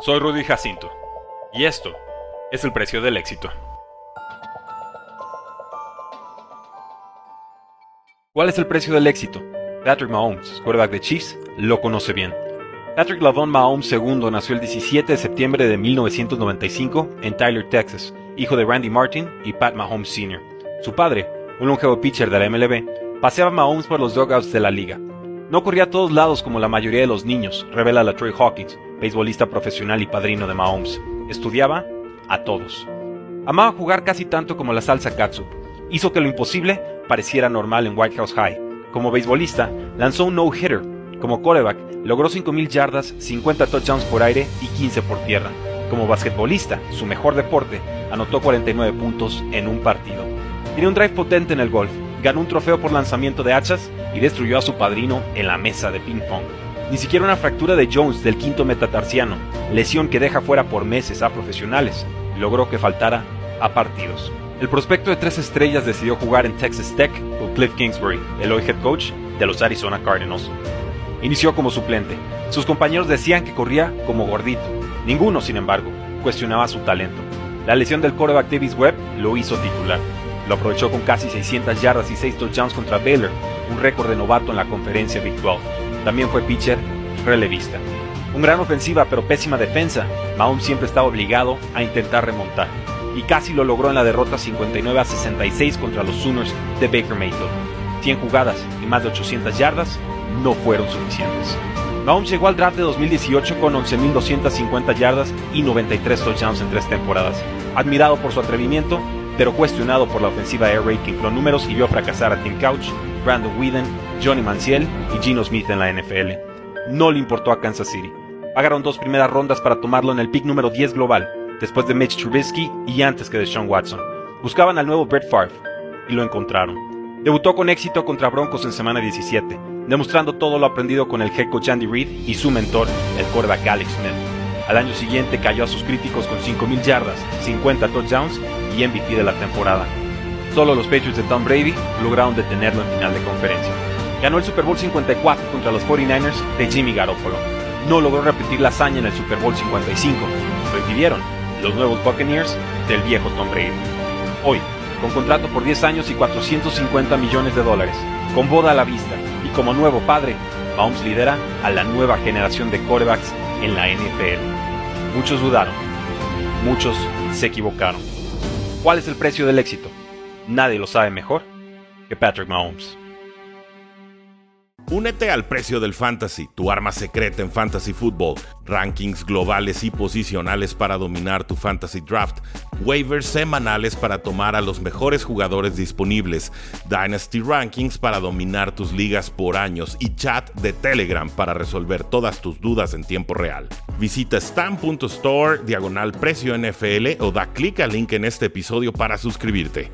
Soy Rudy Jacinto y esto es el precio del éxito. ¿Cuál es el precio del éxito? Patrick Mahomes, quarterback de Chiefs, lo conoce bien. Patrick Lavon Mahomes II nació el 17 de septiembre de 1995 en Tyler, Texas, hijo de Randy Martin y Pat Mahomes Sr. Su padre, un longevo pitcher de la MLB, paseaba a Mahomes por los dugouts de la liga. No corría a todos lados como la mayoría de los niños, revela la Troy Hawkins, beisbolista profesional y padrino de Mahomes. Estudiaba a todos. Amaba jugar casi tanto como la salsa katsu. Hizo que lo imposible pareciera normal en White House High. Como beisbolista, lanzó un no-hitter. Como quarterback, logró 5.000 yardas, 50 touchdowns por aire y 15 por tierra. Como basquetbolista, su mejor deporte, anotó 49 puntos en un partido. Tiene un drive potente en el golf, ganó un trofeo por lanzamiento de hachas y destruyó a su padrino en la mesa de ping-pong. Ni siquiera una fractura de Jones del quinto metatarsiano, lesión que deja fuera por meses a profesionales, logró que faltara a partidos. El prospecto de tres estrellas decidió jugar en Texas Tech con Cliff Kingsbury, el hoy head coach de los Arizona Cardinals. Inició como suplente. Sus compañeros decían que corría como gordito. Ninguno, sin embargo, cuestionaba su talento. La lesión del quarterback Davis Webb lo hizo titular. Lo aprovechó con casi 600 yardas y 6 touchdowns contra Baylor, un récord de novato en la conferencia Big 12. También fue pitcher relevista. Un gran ofensiva pero pésima defensa, Mahomes siempre estaba obligado a intentar remontar. Y casi lo logró en la derrota 59 a 66 contra los Sooners de Baker Mayfield. 100 jugadas y más de 800 yardas no fueron suficientes. Mahomes llegó al draft de 2018 con 11.250 yardas y 93 touchdowns en tres temporadas. Admirado por su atrevimiento, pero cuestionado por la ofensiva Air Raid que infló números y vio fracasar a Tim Couch, Brandon Whedon, Johnny Manziel y Gino Smith en la NFL. No le importó a Kansas City. Pagaron dos primeras rondas para tomarlo en el pick número 10 global, después de Mitch Trubisky y antes que de Sean Watson. Buscaban al nuevo Brett Favre y lo encontraron. Debutó con éxito contra Broncos en semana 17, demostrando todo lo aprendido con el head coach Andy Reid y su mentor, el quarterback Alex Smith. Al año siguiente cayó a sus críticos con 5.000 yardas, 50 touchdowns y MVP de la temporada. Solo los Patriots de Tom Brady lograron detenerlo en final de conferencia. Ganó el Super Bowl 54 contra los 49ers de Jimmy Garoppolo. No logró repetir la hazaña en el Super Bowl 55. Lo impidieron los nuevos Buccaneers del viejo Tom Brady. Hoy, con contrato por 10 años y 450 millones de dólares, con boda a la vista y como nuevo padre, Mahomes lidera a la nueva generación de quarterbacks en la NFL. Muchos dudaron, muchos se equivocaron. ¿Cuál es el precio del éxito? Nadie lo sabe mejor que Patrick Mahomes. Únete al precio del fantasy, tu arma secreta en fantasy football, rankings globales y posicionales para dominar tu fantasy draft, waivers semanales para tomar a los mejores jugadores disponibles, dynasty rankings para dominar tus ligas por años y chat de Telegram para resolver todas tus dudas en tiempo real. Visita stam.store diagonal precio NFL o da clic al link en este episodio para suscribirte.